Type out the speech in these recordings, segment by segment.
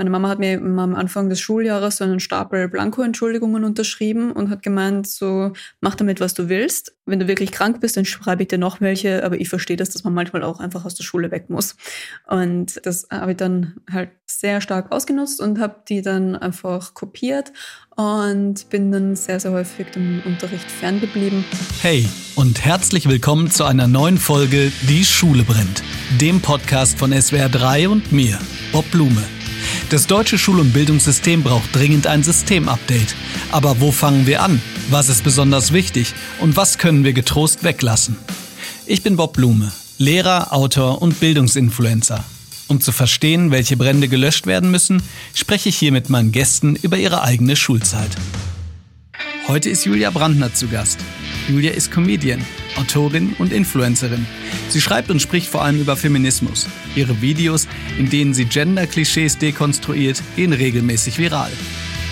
Meine Mama hat mir am Anfang des Schuljahres so einen Stapel Blanko-Entschuldigungen unterschrieben und hat gemeint, so, mach damit, was du willst. Wenn du wirklich krank bist, dann schreibe ich dir noch welche, aber ich verstehe das, dass man manchmal auch einfach aus der Schule weg muss. Und das habe ich dann halt sehr stark ausgenutzt und habe die dann einfach kopiert und bin dann sehr, sehr häufig dem Unterricht ferngeblieben. Hey und herzlich willkommen zu einer neuen Folge Die Schule brennt, dem Podcast von SWR 3 und mir, Bob Blume. Das deutsche Schul- und Bildungssystem braucht dringend ein Systemupdate. Aber wo fangen wir an? Was ist besonders wichtig? Und was können wir getrost weglassen? Ich bin Bob Blume, Lehrer, Autor und Bildungsinfluencer. Um zu verstehen, welche Brände gelöscht werden müssen, spreche ich hier mit meinen Gästen über ihre eigene Schulzeit. Heute ist Julia Brandner zu Gast. Julia ist Comedian, Autorin und Influencerin. Sie schreibt und spricht vor allem über Feminismus. Ihre Videos, in denen sie Gender-Klischees dekonstruiert, gehen regelmäßig viral.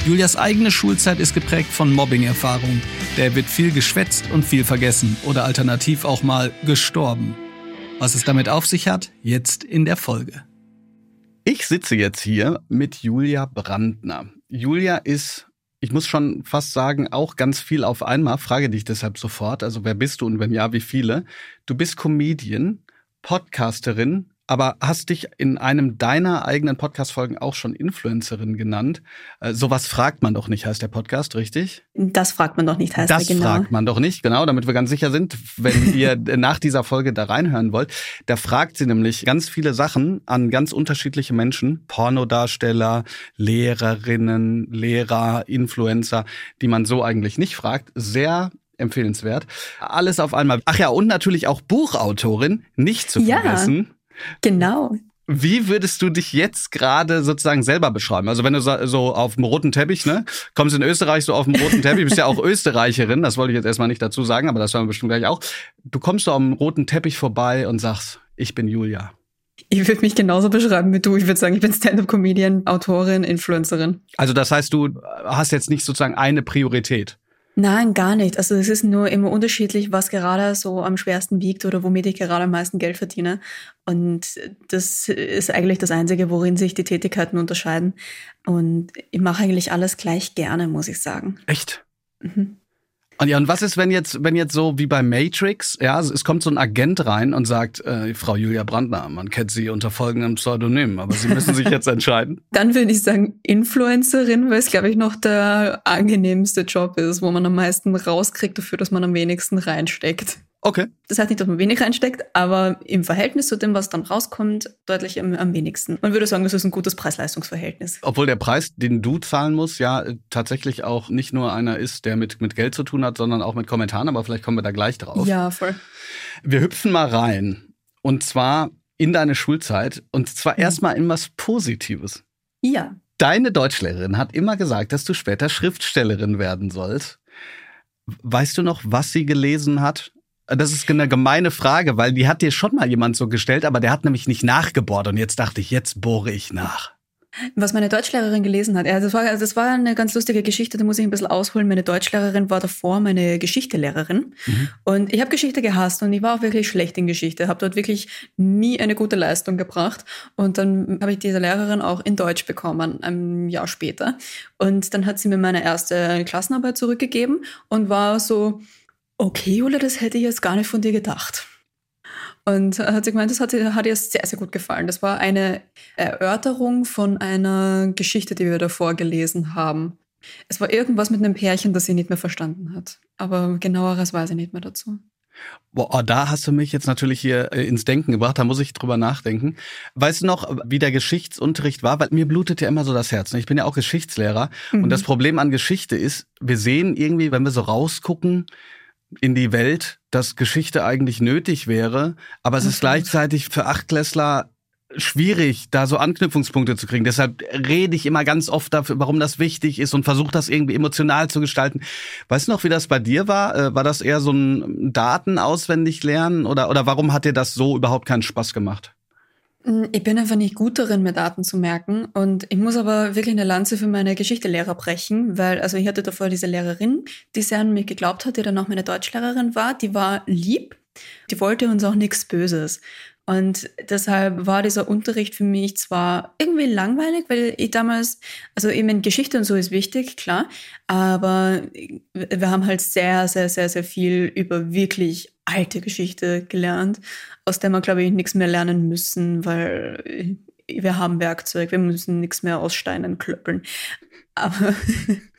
Julias eigene Schulzeit ist geprägt von Mobbing-Erfahrungen. Der wird viel geschwätzt und viel vergessen oder alternativ auch mal gestorben. Was es damit auf sich hat, jetzt in der Folge. Ich sitze jetzt hier mit Julia Brandner. Julia ist ich muss schon fast sagen, auch ganz viel auf einmal. Frage dich deshalb sofort. Also wer bist du und wenn ja, wie viele? Du bist Comedian, Podcasterin, aber hast dich in einem deiner eigenen Podcast-Folgen auch schon Influencerin genannt. Äh, sowas fragt man doch nicht, heißt der Podcast, richtig? Das fragt man doch nicht, heißt das er, genau. Das fragt man doch nicht, genau, damit wir ganz sicher sind, wenn ihr nach dieser Folge da reinhören wollt. Da fragt sie nämlich ganz viele Sachen an ganz unterschiedliche Menschen, Pornodarsteller, Lehrerinnen, Lehrer, Influencer, die man so eigentlich nicht fragt. Sehr empfehlenswert. Alles auf einmal. Ach ja, und natürlich auch Buchautorin, nicht zu vergessen. Ja. Genau. Wie würdest du dich jetzt gerade sozusagen selber beschreiben? Also wenn du so auf dem roten Teppich, ne, kommst in Österreich so auf dem roten Teppich, bist ja auch Österreicherin, das wollte ich jetzt erstmal nicht dazu sagen, aber das werden wir bestimmt gleich auch. Du kommst so am roten Teppich vorbei und sagst, ich bin Julia. Ich würde mich genauso beschreiben wie du. Ich würde sagen, ich bin Stand-up-Comedian, Autorin, Influencerin. Also das heißt, du hast jetzt nicht sozusagen eine Priorität. Nein, gar nicht. Also es ist nur immer unterschiedlich, was gerade so am schwersten wiegt oder womit ich gerade am meisten Geld verdiene. Und das ist eigentlich das Einzige, worin sich die Tätigkeiten unterscheiden. Und ich mache eigentlich alles gleich gerne, muss ich sagen. Echt? Mhm. Und ja, und was ist, wenn jetzt, wenn jetzt so wie bei Matrix, ja, es kommt so ein Agent rein und sagt, äh, Frau Julia Brandner, man kennt sie unter folgendem Pseudonym, aber Sie müssen sich jetzt entscheiden. Dann würde ich sagen Influencerin, weil es, glaube ich, noch der angenehmste Job ist, wo man am meisten rauskriegt dafür, dass man am wenigsten reinsteckt. Okay. Das heißt nicht, dass man wenig reinsteckt, aber im Verhältnis zu dem, was dann rauskommt, deutlich am, am wenigsten. Man würde sagen, das ist ein gutes Preis-Leistungs-Verhältnis. Obwohl der Preis, den du zahlen musst, ja tatsächlich auch nicht nur einer ist, der mit, mit Geld zu tun hat, sondern auch mit Kommentaren, aber vielleicht kommen wir da gleich drauf. Ja, voll. Wir hüpfen mal rein. Und zwar in deine Schulzeit und zwar mhm. erstmal in was Positives. Ja. Deine Deutschlehrerin hat immer gesagt, dass du später Schriftstellerin werden sollst. Weißt du noch, was sie gelesen hat? Das ist eine gemeine Frage, weil die hat dir schon mal jemand so gestellt, aber der hat nämlich nicht nachgebohrt. Und jetzt dachte ich, jetzt bohre ich nach. Was meine Deutschlehrerin gelesen hat, ja, das war, das war eine ganz lustige Geschichte, da muss ich ein bisschen ausholen. Meine Deutschlehrerin war davor meine Geschichtelehrerin mhm. und ich habe Geschichte gehasst und ich war auch wirklich schlecht in Geschichte, habe dort wirklich nie eine gute Leistung gebracht und dann habe ich diese Lehrerin auch in Deutsch bekommen, ein Jahr später und dann hat sie mir meine erste Klassenarbeit zurückgegeben und war so, okay, Jule, das hätte ich jetzt gar nicht von dir gedacht. Und hat sie gemeint, das hat, hat ihr sehr, sehr gut gefallen. Das war eine Erörterung von einer Geschichte, die wir davor gelesen haben. Es war irgendwas mit einem Pärchen, das sie nicht mehr verstanden hat. Aber genaueres weiß ich nicht mehr dazu. Boah, da hast du mich jetzt natürlich hier äh, ins Denken gebracht, da muss ich drüber nachdenken. Weißt du noch, wie der Geschichtsunterricht war? Weil mir blutet ja immer so das Herz. Ne? Ich bin ja auch Geschichtslehrer. Mhm. Und das Problem an Geschichte ist, wir sehen irgendwie, wenn wir so rausgucken, in die Welt, dass Geschichte eigentlich nötig wäre, aber es ist gleichzeitig für Achtklässler schwierig, da so Anknüpfungspunkte zu kriegen. Deshalb rede ich immer ganz oft dafür, warum das wichtig ist und versuche das irgendwie emotional zu gestalten. Weißt du noch, wie das bei dir war? Äh, war das eher so ein Daten auswendig lernen oder, oder warum hat dir das so überhaupt keinen Spaß gemacht? Mm, ich bin einfach nicht gut darin, mir Daten zu merken. Und ich muss aber wirklich eine Lanze für meine Geschichtelehrer brechen, weil, also ich hatte davor diese Lehrerin, die sehr an mich geglaubt hat, die dann auch meine Deutschlehrerin war. Die war lieb. Die wollte uns auch nichts Böses. Und deshalb war dieser Unterricht für mich zwar irgendwie langweilig, weil ich damals, also eben Geschichte und so ist wichtig, klar, aber wir haben halt sehr, sehr, sehr, sehr viel über wirklich alte Geschichte gelernt, aus der wir, glaube ich, nichts mehr lernen müssen, weil wir haben Werkzeug, wir müssen nichts mehr aus Steinen klöppeln. Aber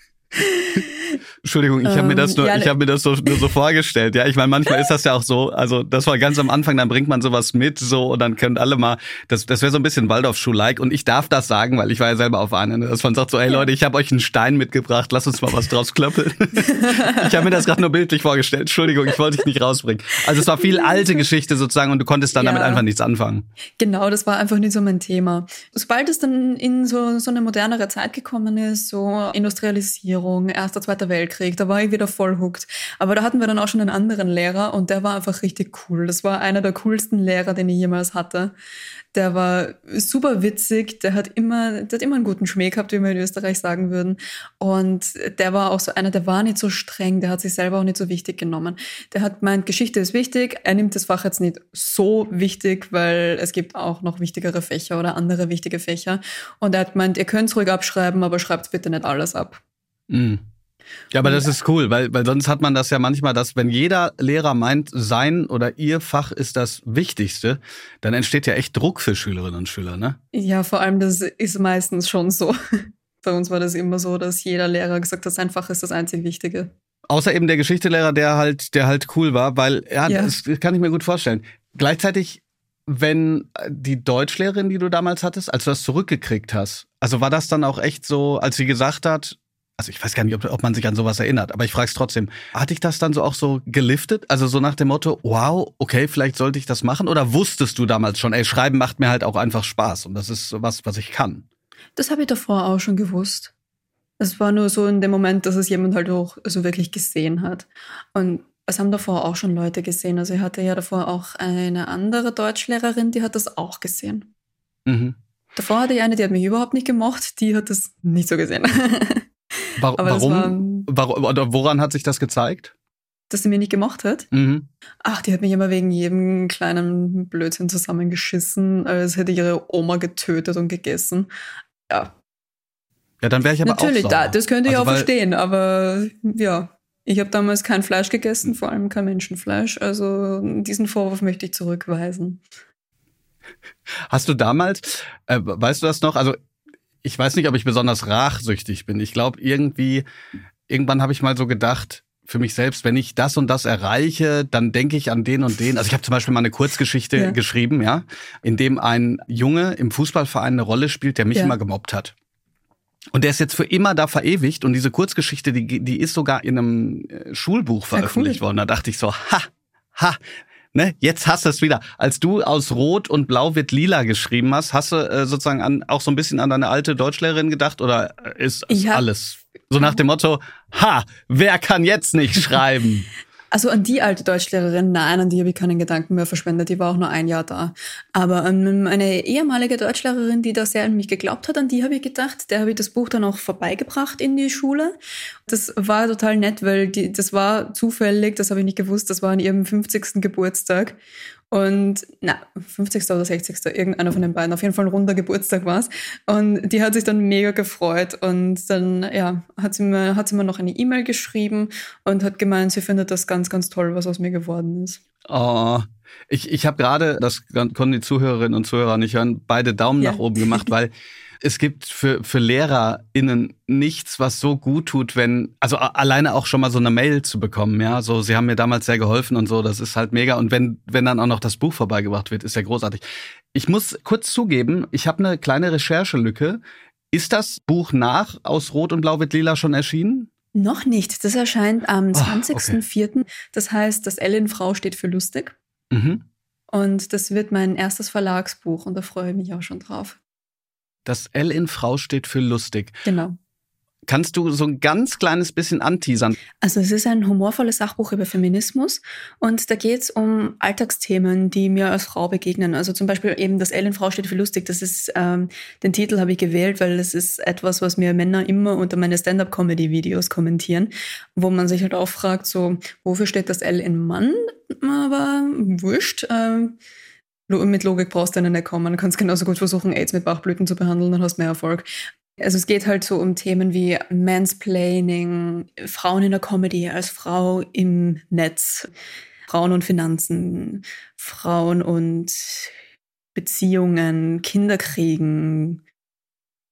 Entschuldigung, ich habe mir das ähm, nur, ja, ich habe mir das so, nur so vorgestellt. Ja, ich meine, manchmal ist das ja auch so. Also das war ganz am Anfang, dann bringt man sowas mit, so und dann können alle mal. Das, das wäre so ein bisschen Waldorfschuh-like und ich darf das sagen, weil ich war ja selber auf einer, dass man sagt so, hey Leute, ich habe euch einen Stein mitgebracht, lass uns mal was draus klöppeln. ich habe mir das gerade nur bildlich vorgestellt. Entschuldigung, ich wollte dich nicht rausbringen. Also es war viel alte Geschichte sozusagen und du konntest dann ja. damit einfach nichts anfangen. Genau, das war einfach nicht so mein Thema. Sobald es dann in so so eine modernere Zeit gekommen ist, so Industrialisierung Globalisierung, Erster, Zweiter Weltkrieg, da war ich wieder voll hooked. Aber da hatten wir dann auch schon einen anderen Lehrer und der war einfach richtig cool. Das war einer der coolsten Lehrer, den ich jemals hatte. Der war super witzig, der hat immer, der hat immer einen guten Schmäh gehabt, wie wir in Österreich sagen würden. Und der war auch so einer, der war nicht so streng, der hat sich selber auch nicht so wichtig genommen. Der hat gemeint, Geschichte ist wichtig, er nimmt das Fach jetzt nicht so wichtig, weil es gibt auch noch wichtigere Fächer oder andere wichtige Fächer. Und er hat gemeint, ihr könnt es ruhig abschreiben, aber schreibt bitte nicht alles ab. Mhm. Ja, aber das ist cool, weil, weil sonst hat man das ja manchmal, dass wenn jeder Lehrer meint, sein oder ihr Fach ist das Wichtigste, dann entsteht ja echt Druck für Schülerinnen und Schüler, ne? Ja, vor allem das ist meistens schon so. Bei uns war das immer so, dass jeder Lehrer gesagt hat, sein Fach ist das einzig Wichtige. Außer eben der Geschichtelehrer, der halt, der halt cool war, weil, ja, ja. das kann ich mir gut vorstellen. Gleichzeitig, wenn die Deutschlehrerin, die du damals hattest, als du das zurückgekriegt hast, also war das dann auch echt so, als sie gesagt hat, also ich weiß gar nicht, ob, ob man sich an sowas erinnert, aber ich frage es trotzdem. Hatte ich das dann so auch so geliftet? Also so nach dem Motto, wow, okay, vielleicht sollte ich das machen? Oder wusstest du damals schon, ey, Schreiben macht mir halt auch einfach Spaß und das ist was, was ich kann? Das habe ich davor auch schon gewusst. Es war nur so in dem Moment, dass es jemand halt auch so wirklich gesehen hat. Und es haben davor auch schon Leute gesehen. Also ich hatte ja davor auch eine andere Deutschlehrerin, die hat das auch gesehen. Mhm. Davor hatte ich eine, die hat mich überhaupt nicht gemocht, die hat das nicht so gesehen. War, warum? War, oder woran hat sich das gezeigt? Dass sie mir nicht gemocht hat? Mhm. Ach, die hat mich immer wegen jedem kleinen Blödsinn zusammengeschissen, als hätte ich ihre Oma getötet und gegessen. Ja. Ja, dann wäre ich aber Natürlich, auch Natürlich, da, das könnte ich also, auch verstehen, aber ja. Ich habe damals kein Fleisch gegessen, vor allem kein Menschenfleisch. Also diesen Vorwurf möchte ich zurückweisen. Hast du damals, äh, weißt du das noch? Also ich weiß nicht, ob ich besonders rachsüchtig bin. Ich glaube, irgendwie, irgendwann habe ich mal so gedacht, für mich selbst, wenn ich das und das erreiche, dann denke ich an den und den. Also ich habe zum Beispiel mal eine Kurzgeschichte ja. geschrieben, ja, in dem ein Junge im Fußballverein eine Rolle spielt, der mich ja. immer gemobbt hat. Und der ist jetzt für immer da verewigt und diese Kurzgeschichte, die, die ist sogar in einem äh, Schulbuch veröffentlicht ja, cool. worden. Da dachte ich so, ha, ha, ne, jetzt hast du es wieder. Als du aus Rot und Blau wird Lila geschrieben hast, hast du äh, sozusagen an, auch so ein bisschen an deine alte Deutschlehrerin gedacht oder ist alles so nach dem Motto, ha, wer kann jetzt nicht schreiben? Also an die alte Deutschlehrerin, nein, an die habe ich keinen Gedanken mehr verschwendet. Die war auch nur ein Jahr da. Aber an eine ehemalige Deutschlehrerin, die da sehr an mich geglaubt hat, an die habe ich gedacht. Der habe ich das Buch dann auch vorbeigebracht in die Schule. Das war total nett, weil die, das war zufällig, das habe ich nicht gewusst, das war an ihrem 50. Geburtstag. Und na, 50. oder 60. irgendeiner von den beiden, auf jeden Fall ein runder Geburtstag war es. Und die hat sich dann mega gefreut. Und dann, ja, hat sie mir, hat sie mir noch eine E-Mail geschrieben und hat gemeint, sie findet das ganz, ganz toll, was aus mir geworden ist. Oh, ich, ich habe gerade, das konnten die Zuhörerinnen und Zuhörer nicht hören, beide Daumen ja. nach oben gemacht, weil es gibt für, für LehrerInnen nichts, was so gut tut, wenn, also alleine auch schon mal so eine Mail zu bekommen, ja, so, sie haben mir damals sehr geholfen und so, das ist halt mega. Und wenn, wenn dann auch noch das Buch vorbeigebracht wird, ist ja großartig. Ich muss kurz zugeben, ich habe eine kleine Recherchelücke. Ist das Buch nach aus Rot und Blau wird Lila schon erschienen? Noch nicht. Das erscheint am 20.04. Ah, okay. Das heißt, das Ellen-Frau steht für lustig. Mhm. Und das wird mein erstes Verlagsbuch und da freue ich mich auch schon drauf. Das L in Frau steht für lustig. Genau. Kannst du so ein ganz kleines bisschen anteasern? Also es ist ein humorvolles Sachbuch über Feminismus und da geht es um Alltagsthemen, die mir als Frau begegnen. Also zum Beispiel eben das L in Frau steht für lustig. Das ist ähm, den Titel habe ich gewählt, weil es ist etwas, was mir Männer immer unter meine Stand-up-Comedy-Videos kommentieren, wo man sich halt auch fragt, so wofür steht das L in Mann? Aber wurscht. Ähm, Mit Logik brauchst du nicht kommen. Du kannst genauso gut versuchen, AIDS mit Bachblüten zu behandeln, dann hast du mehr Erfolg. Also es geht halt so um Themen wie Mansplaining, Frauen in der Comedy als Frau im Netz, Frauen und Finanzen, Frauen und Beziehungen, Kinderkriegen,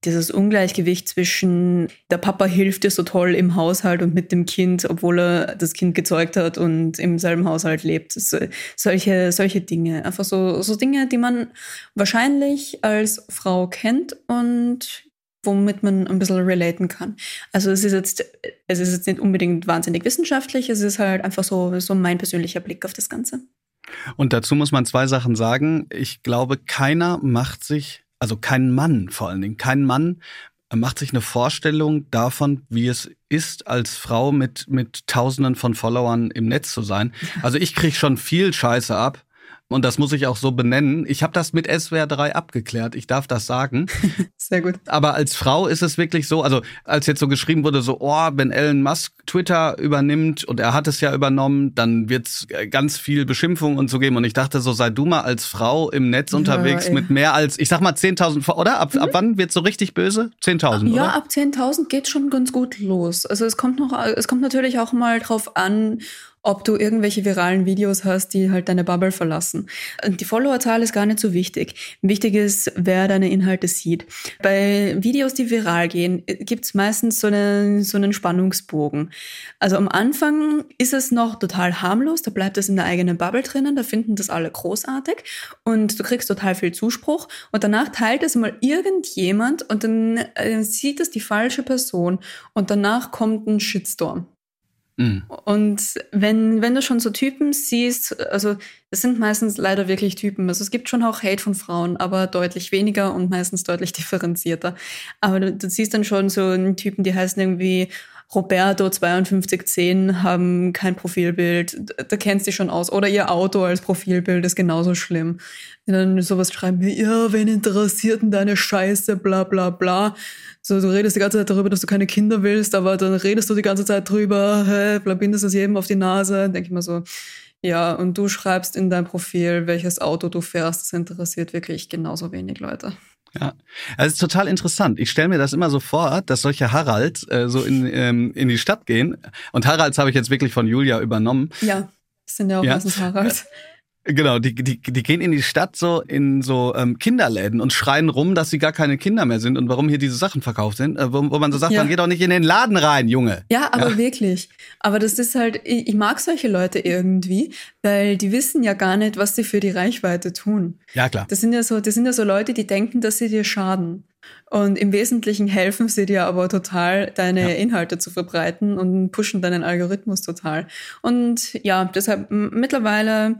dieses Ungleichgewicht zwischen der Papa hilft dir so toll im Haushalt und mit dem Kind, obwohl er das Kind gezeugt hat und im selben Haushalt lebt. So, solche, solche Dinge. Einfach so, so Dinge, die man wahrscheinlich als Frau kennt und womit man ein bisschen relaten kann. Also es ist jetzt, es ist jetzt nicht unbedingt wahnsinnig wissenschaftlich, es ist halt einfach so, so mein persönlicher Blick auf das Ganze. Und dazu muss man zwei Sachen sagen. Ich glaube, keiner macht sich, also kein Mann vor allen Dingen, kein Mann macht sich eine Vorstellung davon, wie es ist, als Frau mit, mit Tausenden von Followern im Netz zu sein. Also ich kriege schon viel Scheiße ab und das muss ich auch so benennen. Ich habe das mit SWR 3 abgeklärt. Ich darf das sagen. Sehr gut. Aber als Frau ist es wirklich so, also als jetzt so geschrieben wurde, so, oh, wenn Elon Musk Twitter übernimmt und er hat es ja übernommen, dann wird's ganz viel Beschimpfung und so geben. Und ich dachte so, sei du mal als Frau im Netz ja, unterwegs ey. mit mehr als, ich sag mal 10.000, oder? Ab, mhm. ab wann wird's so richtig böse? 10.000, Ja, oder? ab 10.000 geht schon ganz gut los. Also es kommt noch, es kommt natürlich auch mal drauf an, ob du irgendwelche viralen Videos hast, die halt deine Bubble verlassen. Die Followerzahl ist gar nicht so wichtig. Wichtig ist, wer deine Inhalte sieht. Bei Videos, die viral gehen, gibt's meistens so einen, so einen Spannungsbogen. Also am Anfang ist es noch total harmlos, da bleibt es in der eigenen Bubble drinnen, da finden das alle großartig und du kriegst total viel Zuspruch und danach teilt es mal irgendjemand und dann äh, sieht es die falsche Person und danach kommt ein Shitstorm. Mhm. Und wenn, wenn du schon so Typen siehst, also es sind meistens leider wirklich Typen. Also es gibt schon auch Hate von Frauen, aber deutlich weniger und meistens deutlich differenzierter. Aber du, du siehst dann schon so einen Typen, die heißen irgendwie Roberto 5210 haben kein Profilbild, da kennst du schon aus. Oder ihr Auto als Profilbild ist genauso schlimm. Und dann sowas schreiben wie, ja, wen interessiert denn deine Scheiße, bla bla bla. So, du redest die ganze Zeit darüber, dass du keine Kinder willst, aber dann redest du die ganze Zeit drüber, hä, bindest es jedem auf die Nase. Denke ich mal so, ja, und du schreibst in dein Profil, welches Auto du fährst. Das interessiert wirklich genauso wenig Leute. Ja, also es ist total interessant. Ich stelle mir das immer so vor, dass solche Haralds äh, so in, ähm, in die Stadt gehen. Und Haralds habe ich jetzt wirklich von Julia übernommen. Ja, das sind ja auch ja. meistens Haralds. Genau, die, die, die gehen in die Stadt so in so ähm, Kinderläden und schreien rum, dass sie gar keine Kinder mehr sind und warum hier diese Sachen verkauft sind, äh, wo, wo man so sagt, ja. man geht doch nicht in den Laden rein, Junge. Ja, aber ja. wirklich. Aber das ist halt, ich, ich mag solche Leute irgendwie, weil die wissen ja gar nicht, was sie für die Reichweite tun. Ja, klar. Das sind ja so, das sind ja so Leute, die denken, dass sie dir schaden. Und im Wesentlichen helfen sie dir aber total, deine ja. Inhalte zu verbreiten und pushen deinen Algorithmus total. Und ja, deshalb mittlerweile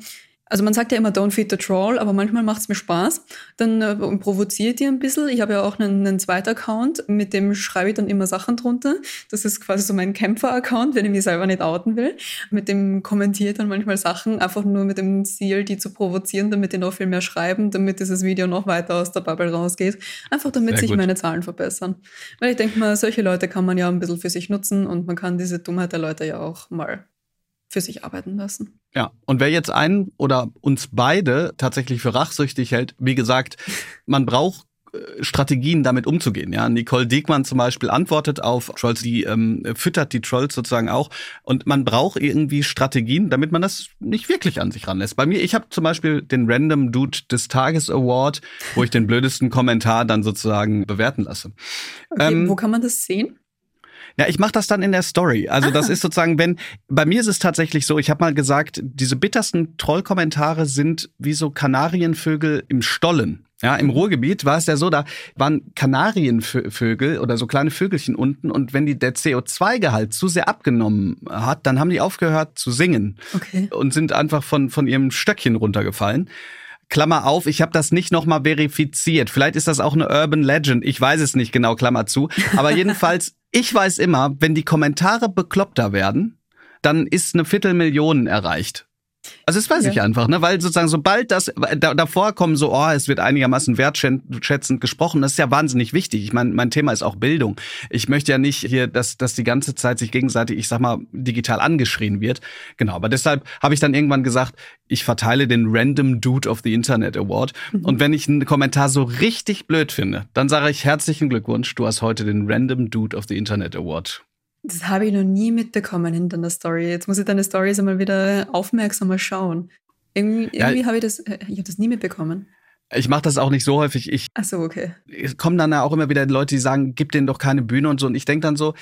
also man sagt ja immer, don't feed the troll, aber manchmal macht es mir Spaß. Dann äh, provoziert ihr ein bisschen. Ich habe ja auch einen, einen zweiten Account, mit dem schreibe ich dann immer Sachen drunter. Das ist quasi so mein Kämpfer-Account, wenn ich mich selber nicht outen will. Mit dem kommentiere ich dann manchmal Sachen, einfach nur mit dem Ziel, die zu provozieren, damit die noch viel mehr schreiben, damit dieses Video noch weiter aus der Bubble rausgeht. Einfach damit Sehr sich gut. meine Zahlen verbessern. Weil ich denke mal, solche Leute kann man ja ein bisschen für sich nutzen und man kann diese Dummheit der Leute ja auch mal für sich arbeiten lassen. Ja, und wer jetzt einen oder uns beide tatsächlich für rachsüchtig hält, wie gesagt, man braucht äh, Strategien damit umzugehen. Ja, Nicole Diekmann zum Beispiel antwortet auf Trolls, die ähm, füttert die Trolls sozusagen auch. Und man braucht irgendwie Strategien, damit man das nicht wirklich an sich ranlässt. Bei mir, ich habe zum Beispiel den Random Dude des Tages Award, wo ich den blödesten Kommentar dann sozusagen bewerten lasse. Okay, ähm, wo kann man das sehen? Ja, ich mache das dann in der Story. Also ah. das ist sozusagen, wenn bei mir ist es tatsächlich so, ich habe mal gesagt, diese bittersten Trollkommentare sind wie so Kanarienvögel im Stollen. Ja, im Ruhrgebiet war es ja so, da waren Kanarienvögel oder so kleine Vögelchen unten und wenn die der CO2-Gehalt zu sehr abgenommen hat, dann haben die aufgehört zu singen okay. und sind einfach von von ihrem Stöckchen runtergefallen. Klammer auf, ich habe das nicht nochmal verifiziert. Vielleicht ist das auch eine Urban Legend, ich weiß es nicht genau, Klammer zu. Aber jedenfalls, ich weiß immer, wenn die Kommentare bekloppter werden, dann ist eine Viertelmillion erreicht. Also das weiß ja. ich einfach, ne? Weil sozusagen sobald das da, davor kommen so, oh, es wird einigermaßen wertschätzend gesprochen, das ist ja wahnsinnig wichtig. Ich meine, mein Thema ist auch Bildung. Ich möchte ja nicht hier, dass, dass die ganze Zeit sich gegenseitig, ich sag mal, digital angeschrien wird. Genau, aber deshalb habe ich dann irgendwann gesagt, ich verteile den Random Dude of the Internet Award. Mhm. Und wenn ich einen Kommentar so richtig blöd finde, dann sage ich herzlichen Glückwunsch, du hast heute den Random Dude of the Internet Award das habe ich noch nie mitbekommen in deiner Story. Jetzt muss ich deine Stories einmal wieder aufmerksamer schauen. Irgendwie, irgendwie ja, habe ich das, äh, ich habe das nie mitbekommen. Ich mache das auch nicht so häufig. Ich, Ach so, okay. Es kommen dann ja auch immer wieder Leute, die sagen, gib denen doch keine Bühne und so. Und ich denke dann so,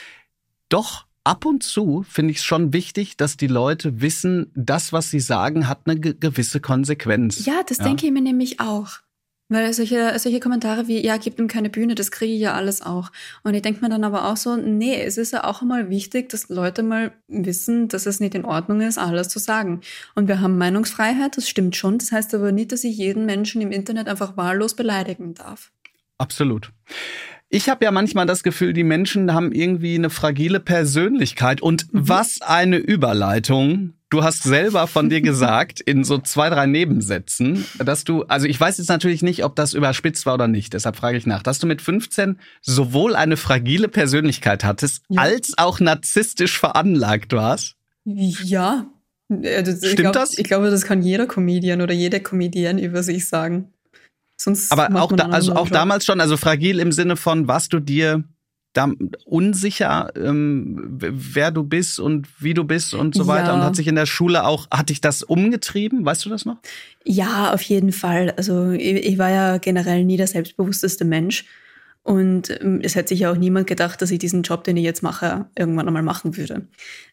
doch, ab und zu finde ich es schon wichtig, dass die Leute wissen, das, was sie sagen, hat eine gewisse Konsequenz. Ja, das ja. denke ich mir nämlich auch. Weil solche, solche Kommentare wie, ja, gib ihm keine Bühne, das kriege ich ja alles auch. Und ich denke mir dann aber auch so, nee, es ist ja auch einmal wichtig, dass Leute mal wissen, dass es nicht in Ordnung ist, alles zu sagen. Und wir haben Meinungsfreiheit, das stimmt schon. Das heißt aber nicht, dass ich jeden Menschen im Internet einfach wahllos beleidigen darf. Absolut. Ich habe ja manchmal das Gefühl, die Menschen haben irgendwie eine fragile Persönlichkeit. Und mhm. was eine Überleitung. Du hast selber von dir gesagt, in so zwei, drei Nebensätzen, dass du, also ich weiß jetzt natürlich nicht, ob das überspitzt war oder nicht, deshalb frage ich nach, dass du mit 15 sowohl eine fragile Persönlichkeit hattest, ja. als auch narzisstisch veranlagt warst. Ja. Also, Stimmt glaub, das? Ich glaube, das kann jeder Comedian oder jede Comedian über sich sagen. Sonst Aber auch, da, also auch damals schon, also fragil im Sinne von, warst du dir da unsicher, ähm, wer du bist und wie du bist und so weiter. Und hat sich in der Schule auch, hat dich das umgetrieben? Weißt du das noch? Ja, auf jeden Fall. Also ich, ich war ja generell nie der selbstbewussteste Mensch. Und ähm, es hätte sich ja auch niemand gedacht, dass ich diesen Job, den ich jetzt mache, irgendwann einmal machen würde.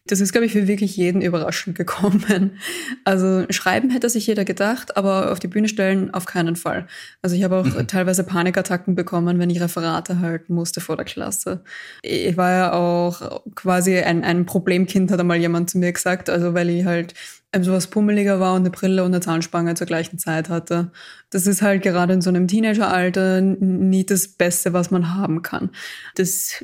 Das ist, glaube ich, für wirklich jeden überraschend gekommen. Also schreiben hätte sich jeder gedacht, aber auf die Bühne stellen auf keinen Fall. Also ich habe auch mhm. teilweise Panikattacken bekommen, wenn ich Referate halten musste vor der Klasse. Ich war ja auch quasi ein, ein Problemkind, hat einmal jemand zu mir gesagt. Also weil ich halt so was pummeliger war und eine Brille und eine Zahnspange zur gleichen Zeit hatte. Das ist halt gerade in so einem Teenageralter nie das Beste, was man haben kann. Das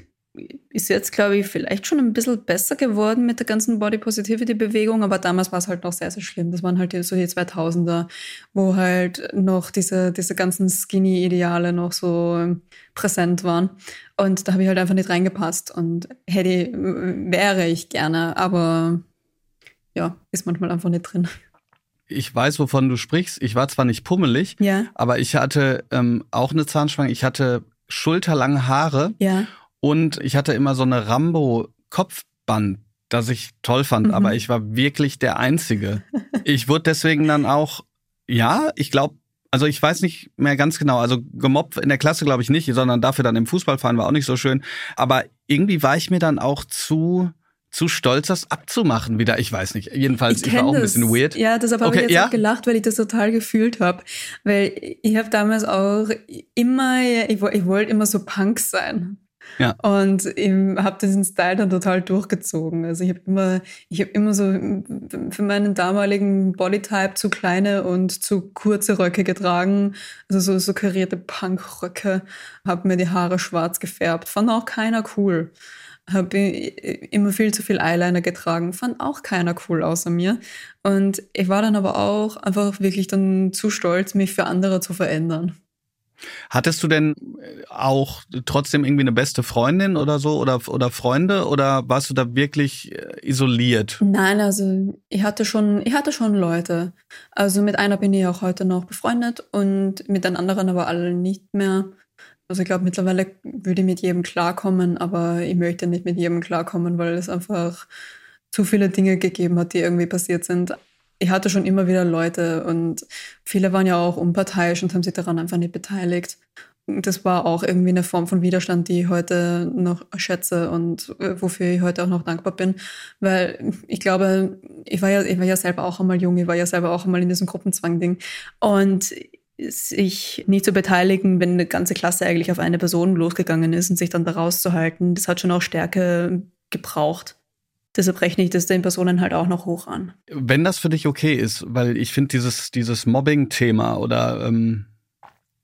ist jetzt, glaube ich, vielleicht schon ein bisschen besser geworden mit der ganzen Body Positivity Bewegung, aber damals war es halt noch sehr, sehr schlimm. Das waren halt so die 2000er, wo halt noch diese, diese ganzen Skinny-Ideale noch so präsent waren. Und da habe ich halt einfach nicht reingepasst und hätte, wäre ich gerne, aber ja, ist manchmal einfach nicht drin. Ich weiß, wovon du sprichst. Ich war zwar nicht pummelig, ja. aber ich hatte ähm, auch eine Zahnspange. Ich hatte schulterlange Haare ja. und ich hatte immer so eine Rambo-Kopfband, das ich toll fand, mhm. aber ich war wirklich der Einzige. ich wurde deswegen dann auch, ja, ich glaube, also ich weiß nicht mehr ganz genau, also gemobbt in der Klasse glaube ich nicht, sondern dafür dann im Fußballfahren war auch nicht so schön. Aber irgendwie war ich mir dann auch zu zu stolz, das abzumachen wieder. Ich weiß nicht. Jedenfalls, ich, ich war auch ein bisschen weird. Ja, deshalb habe okay, ich jetzt ja? auch gelacht, weil ich das total gefühlt habe. Weil ich habe damals auch immer, ich, ich wollte immer so Punk sein. Ja. Und ich habe diesen Style dann total durchgezogen. Also ich habe immer, ich habe immer so für meinen damaligen Bodytype zu kleine und zu kurze Röcke getragen. Also so, so karierte Punkröcke. Habe mir die Haare schwarz gefärbt. Fand auch keiner cool habe immer viel zu viel Eyeliner getragen, fand auch keiner cool außer mir. Und ich war dann aber auch einfach wirklich dann zu stolz, mich für andere zu verändern. Hattest du denn auch trotzdem irgendwie eine beste Freundin oder so oder, oder Freunde oder warst du da wirklich äh, isoliert? Nein, also ich hatte schon, ich hatte schon Leute. Also mit einer bin ich auch heute noch befreundet und mit den anderen aber alle nicht mehr. Also ich glaube, mittlerweile würde ich mit jedem klarkommen, aber ich möchte nicht mit jedem klarkommen, weil es einfach zu viele Dinge gegeben hat, die irgendwie passiert sind. Ich hatte schon immer wieder Leute und viele waren ja auch unparteiisch und haben sich daran einfach nicht beteiligt. Das war auch irgendwie eine Form von Widerstand, die ich heute noch schätze und äh, wofür ich heute auch noch dankbar bin. Weil ich glaube, ich war ja, ich war ja selber auch einmal jung, ich war ja selber auch einmal in diesem Gruppenzwang-Ding. Und sich nicht zu beteiligen, wenn eine ganze Klasse eigentlich auf eine Person losgegangen ist und sich dann da rauszuhalten, das hat schon auch Stärke gebraucht. Deshalb rechne ich das den Personen halt auch noch hoch an. Wenn das für dich okay ist, weil ich finde dieses, dieses Mobbing-Thema oder ähm,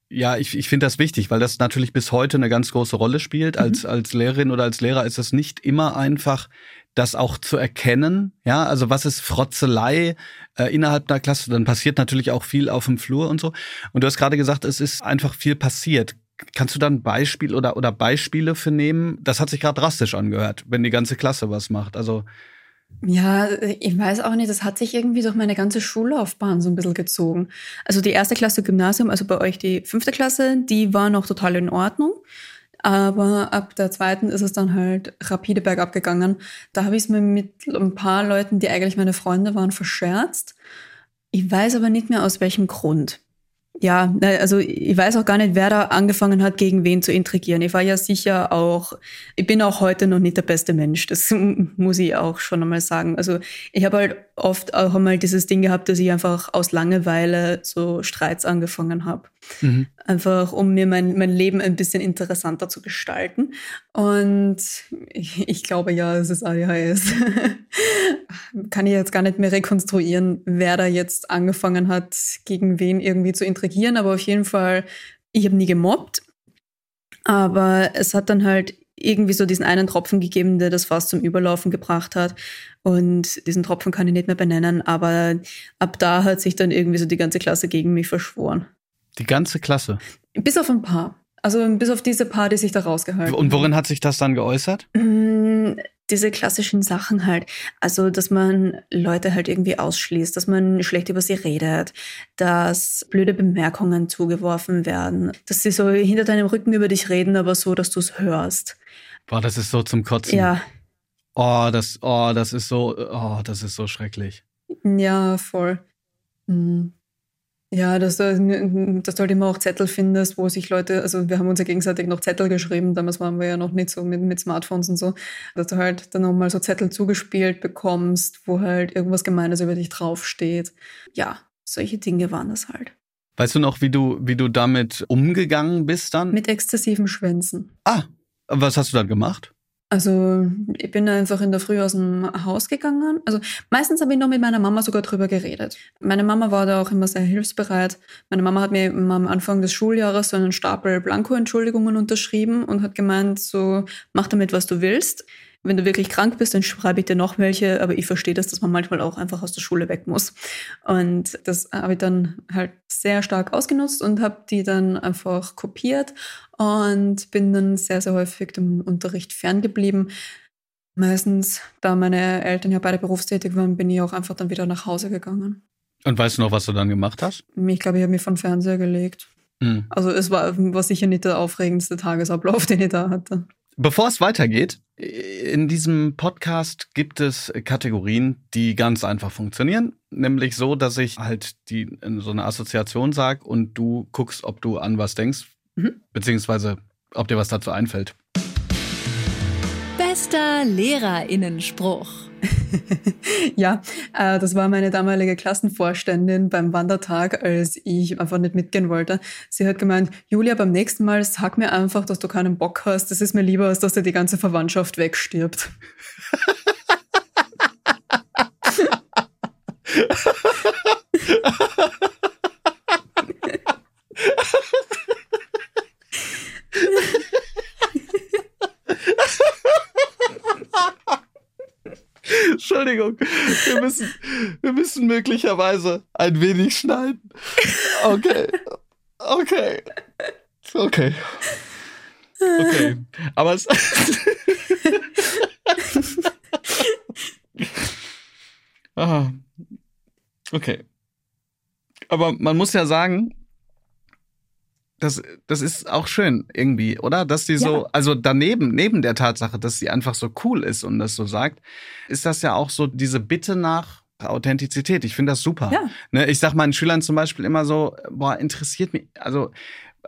ja, ich, ich finde das wichtig, weil das natürlich bis heute eine ganz große Rolle spielt. Als, mhm. als Lehrerin oder als Lehrer ist es nicht immer einfach, das auch zu erkennen. Ja, also was ist Frotzelei äh, innerhalb der Klasse? Dann passiert natürlich auch viel auf dem Flur und so. Und du hast gerade gesagt, es ist einfach viel passiert. Kannst du da ein Beispiel oder, oder Beispiele für nehmen? Das hat sich gerade drastisch angehört, wenn die ganze Klasse was macht. Also ja, ich weiß auch nicht, das hat sich irgendwie durch meine ganze Schullaufbahn so ein bisschen gezogen. Also die erste Klasse Gymnasium, also bei euch die fünfte Klasse, die war noch total in Ordnung. Aber ab der zweiten ist es dann halt rapide bergab gegangen. Da habe ich es mir mit ein paar Leuten, die eigentlich meine Freunde waren, verscherzt. Ich weiß aber nicht mehr aus welchem Grund. Ja, also ich weiß auch gar nicht, wer da angefangen hat, gegen wen zu intrigieren. Ich war ja sicher auch, ich bin auch heute noch nicht der beste Mensch, das muss ich auch schon einmal sagen. Also ich habe halt oft auch einmal dieses Ding gehabt, dass ich einfach aus Langeweile so Streits angefangen habe. Mhm. Einfach um mir mein, mein Leben ein bisschen interessanter zu gestalten. Und ich, ich glaube ja, es ist ADHS. Kann ich jetzt gar nicht mehr rekonstruieren, wer da jetzt angefangen hat, gegen wen irgendwie zu intrigieren. Aber auf jeden Fall, ich habe nie gemobbt. Aber es hat dann halt irgendwie so diesen einen Tropfen gegeben, der das fast zum Überlaufen gebracht hat. Und diesen Tropfen kann ich nicht mehr benennen, aber ab da hat sich dann irgendwie so die ganze Klasse gegen mich verschworen. Die ganze Klasse? Bis auf ein paar. Also bis auf diese paar, die sich da rausgehalten Und worin hat sich das dann geäußert? Mm, diese klassischen Sachen halt. Also, dass man Leute halt irgendwie ausschließt, dass man schlecht über sie redet, dass blöde Bemerkungen zugeworfen werden, dass sie so hinter deinem Rücken über dich reden, aber so, dass du es hörst. Boah, das ist so zum Kotzen. Ja. Oh, das, oh, das ist so, oh, das ist so schrecklich. Ja, voll. Mhm. Ja, dass, dass du halt immer auch Zettel findest, wo sich Leute, also wir haben uns ja gegenseitig noch Zettel geschrieben, damals waren wir ja noch nicht so mit, mit Smartphones und so, dass du halt dann nochmal so Zettel zugespielt bekommst, wo halt irgendwas Gemeines über dich draufsteht. Ja, solche Dinge waren das halt. Weißt du noch, wie du, wie du damit umgegangen bist dann? Mit exzessiven Schwänzen. Ah, was hast du dann gemacht? Also ich bin einfach in der Früh aus dem Haus gegangen. Also meistens habe ich noch mit meiner Mama sogar drüber geredet. Meine Mama war da auch immer sehr hilfsbereit. Meine Mama hat mir am Anfang des Schuljahres so einen Stapel Blanko-Entschuldigungen unterschrieben und hat gemeint, so mach damit, was du willst wenn du wirklich krank bist, dann schreibe ich dir noch welche, aber ich verstehe das, dass man manchmal auch einfach aus der Schule weg muss. Und das habe ich dann halt sehr stark ausgenutzt und habe die dann einfach kopiert und bin dann sehr, sehr häufig dem Unterricht ferngeblieben. Meistens, da meine Eltern ja beide berufstätig waren, bin ich auch einfach dann wieder nach Hause gegangen. Und weißt du noch, was du dann gemacht hast? Ich glaube, ich habe mich von Fernseher gelegt. Mhm. Also es war, war sicher nicht der aufregendste Tagesablauf, den ich da hatte. Bevor es weitergeht, in diesem Podcast gibt es Kategorien, die ganz einfach funktionieren. Nämlich so, dass ich halt die so eine Assoziation sage und du guckst, ob du an was denkst, mhm. beziehungsweise ob dir was dazu einfällt. Bester Lehrerinnenspruch. ja, äh, das war meine damalige Klassenvorständin beim Wandertag, als ich einfach nicht mitgehen wollte. Sie hat gemeint, Julia, beim nächsten Mal sag mir einfach, dass du keinen Bock hast. Das ist mir lieber, als dass dir die ganze Verwandtschaft wegstirbt. Entschuldigung, wir müssen, wir müssen möglicherweise ein wenig schneiden. Okay. Okay. Okay. Okay. Aber es. ah. Okay. Aber man muss ja sagen, das, das ist auch schön irgendwie, oder? Dass die so, ja. also daneben, neben der Tatsache, dass sie einfach so cool ist und das so sagt, ist das ja auch so diese Bitte nach Authentizität. Ich finde das super. Ja. Ne, ich sag meinen Schülern zum Beispiel immer so, boah, interessiert mich, also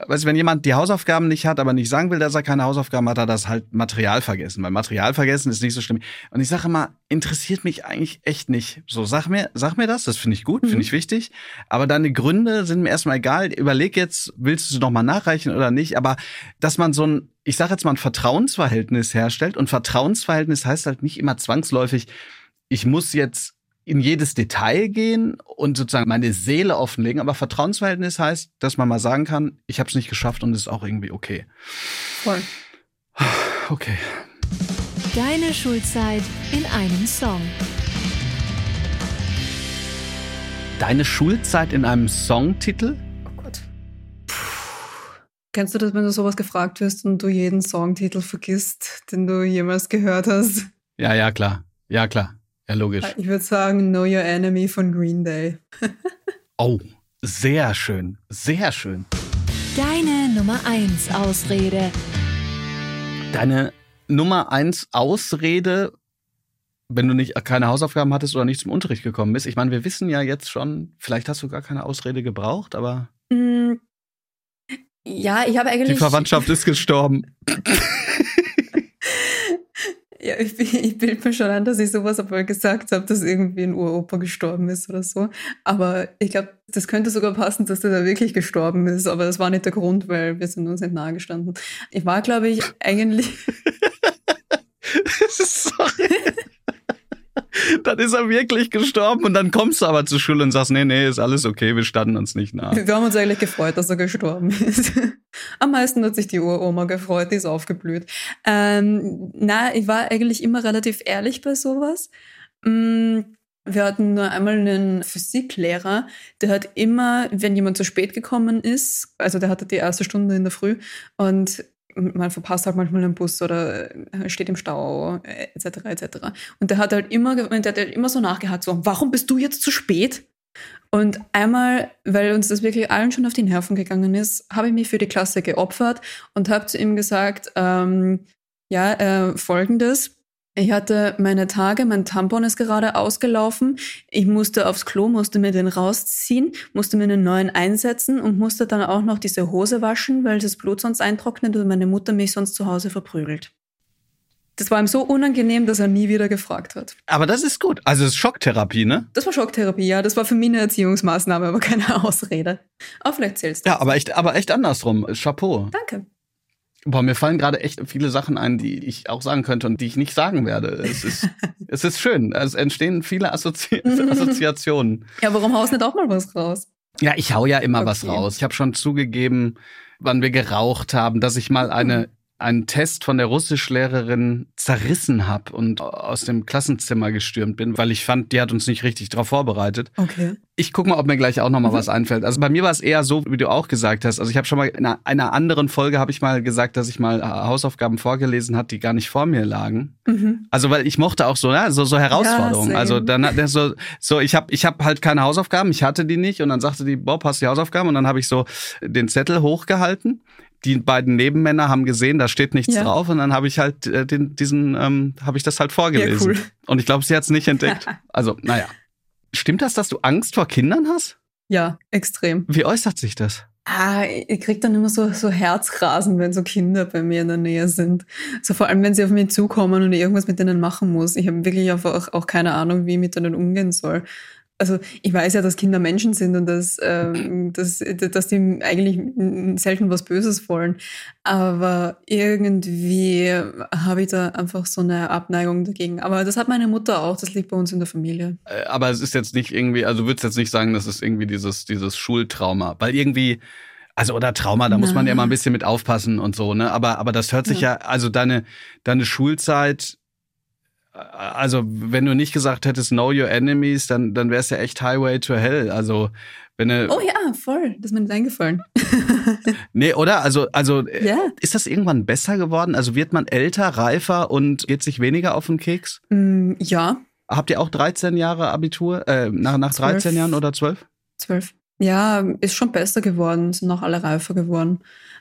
weißt du, wenn jemand die Hausaufgaben nicht hat, aber nicht sagen will, dass er keine Hausaufgaben hat, hat er das halt Material vergessen. Weil Material vergessen ist nicht so schlimm. Und ich sage immer, interessiert mich eigentlich echt nicht. So, sag mir, sag mir das, das finde ich gut, mhm. finde ich wichtig. Aber deine Gründe sind mir erstmal egal. Überleg jetzt, willst du es nochmal nachreichen oder nicht? Aber dass man so ein, ich sage jetzt mal, ein Vertrauensverhältnis herstellt. Und Vertrauensverhältnis heißt halt nicht immer zwangsläufig, ich muss jetzt in jedes Detail gehen und sozusagen meine Seele offenlegen. Aber Vertrauensverhältnis heißt, dass man mal sagen kann, ich habe es nicht geschafft und es ist auch irgendwie okay. Voll. Okay. Deine Schulzeit in einem Song. Deine Schulzeit in einem Songtitel? Oh Gott. Puh. Kennst du das, wenn du sowas gefragt wirst und du jeden Songtitel vergisst, den du jemals gehört hast? Ja, ja, klar. Ja, klar. Ja, logisch. Ich würde sagen Know Your Enemy von Green Day. oh, sehr schön. Sehr schön. Deine Nummer 1 Ausrede. Deine Nummer 1 Ausrede wenn du nicht keine Hausaufgaben hattest oder nicht zum Unterricht gekommen bist. Ich meine, wir wissen ja jetzt schon, vielleicht hast du gar keine Ausrede gebraucht, aber. Mm, ja, ich habe eigentlich. Die Verwandtschaft ist gestorben. ja, ich, ich bilde mir schon an, dass ich sowas einmal gesagt habe, dass irgendwie ein Uropa gestorben ist oder so. Aber ich glaube, das könnte sogar passen, dass der da wirklich gestorben ist. Aber das war nicht der Grund, weil wir sind uns nicht nahe gestanden. Ich war, glaube ich, eigentlich. Sorry. Dann ist er wirklich gestorben und dann kommst du aber zur Schule und sagst, nee, nee, ist alles okay, wir standen uns nicht nah. Wir haben uns eigentlich gefreut, dass er gestorben ist. Am meisten hat sich die Uroma gefreut, die ist aufgeblüht. Ähm, na, ich war eigentlich immer relativ ehrlich bei sowas. Mm, wir hatten nur einmal einen Physiklehrer, der hat immer, wenn jemand zu spät gekommen ist, also der hatte die erste Stunde in der Früh und man verpasst halt manchmal einen Bus oder äh, steht im Stau, etc., äh, etc. Und der hat halt immer, der hat halt immer so nachgehakt, so, warum bist du jetzt zu spät? Und einmal, weil uns das wirklich allen schon auf die Nerven gegangen ist, habe ich mich für die Klasse geopfert und habe zu ihm gesagt, ähm, ja, äh, folgendes, ich hatte meine Tage, mein Tampon ist gerade ausgelaufen. Ich musste aufs Klo, musste mir den rausziehen, musste mir einen neuen einsetzen und musste dann auch noch diese Hose waschen, weil das Blut sonst eintrocknet und meine Mutter mich sonst zu Hause verprügelt. Das war ihm so unangenehm, dass er nie wieder gefragt hat. Aber das ist gut. Also es ist Schocktherapie, ne? Das war Schocktherapie, ja. Das war für mich eine Erziehungsmaßnahme, aber keine Ausrede. Aber vielleicht zählst du. Ja, aber echt, aber echt andersrum. Chapeau. Danke. Boah, mir fallen gerade echt viele Sachen ein, die ich auch sagen könnte und die ich nicht sagen werde. Es ist, es ist schön. Es entstehen viele Assozi Assoziationen. Ja, warum haust nicht auch mal was raus? Ja, ich hau ja immer okay. was raus. Ich habe schon zugegeben, wann wir geraucht haben, dass ich mal eine einen Test von der Russischlehrerin zerrissen habe und aus dem Klassenzimmer gestürmt bin, weil ich fand, die hat uns nicht richtig darauf vorbereitet. Okay. Ich guck mal, ob mir gleich auch noch mal mhm. was einfällt. Also bei mir war es eher so, wie du auch gesagt hast. Also ich habe schon mal in einer, anderen Folge habe ich mal gesagt, dass ich mal Hausaufgaben vorgelesen hat, die gar nicht vor mir lagen. Mhm. Also weil ich mochte auch so, ja, so so Herausforderungen. Ja, also dann hat der so so ich habe ich habe halt keine Hausaufgaben, ich hatte die nicht und dann sagte die Bob, hast du die Hausaufgaben und dann habe ich so den Zettel hochgehalten die beiden Nebenmänner haben gesehen, da steht nichts ja. drauf und dann habe ich halt äh, den, diesen, ähm, habe ich das halt vorgelesen. Ja, cool. Und ich glaube, sie hat es nicht entdeckt. Also, naja. Stimmt das, dass du Angst vor Kindern hast? Ja, extrem. Wie äußert sich das? Ah, ich krieg dann immer so, so Herzrasen, wenn so Kinder bei mir in der Nähe sind. So vor allem, wenn sie auf mich zukommen und ich irgendwas mit denen machen muss. Ich habe wirklich einfach auch keine Ahnung, wie ich mit denen umgehen soll also ich weiß ja, dass Kinder Menschen sind und dass, ähm, dass, dass die eigentlich selten was Böses wollen. Aber irgendwie habe ich da einfach so eine Abneigung dagegen. Aber das hat meine Mutter auch, das liegt bei uns in der Familie. Äh, aber es ist jetzt nicht irgendwie, also du würdest jetzt nicht sagen, das ist irgendwie dieses, dieses Schultrauma. Weil irgendwie, also oder Trauma, da muss man ja mal ein bisschen mit aufpassen und so, ne? Aber, aber das hört sich ja, ja also deine, deine Schulzeit also wenn du nicht gesagt hättest Know Your Enemies, dann, dann wäre es ja echt Highway to Hell. Also wenn du, Oh ja, voll. Das ist mir nicht eingefallen. nee, oder? Also, also yeah. ist das irgendwann besser geworden? Also wird man älter, reifer und geht sich weniger auf den Keks? Mm, ja. Habt ihr auch 13 Jahre Abitur? Äh, nach, nach 13 Jahren oder 12? 12. Ja, ist schon besser geworden, sind auch alle reifer geworden.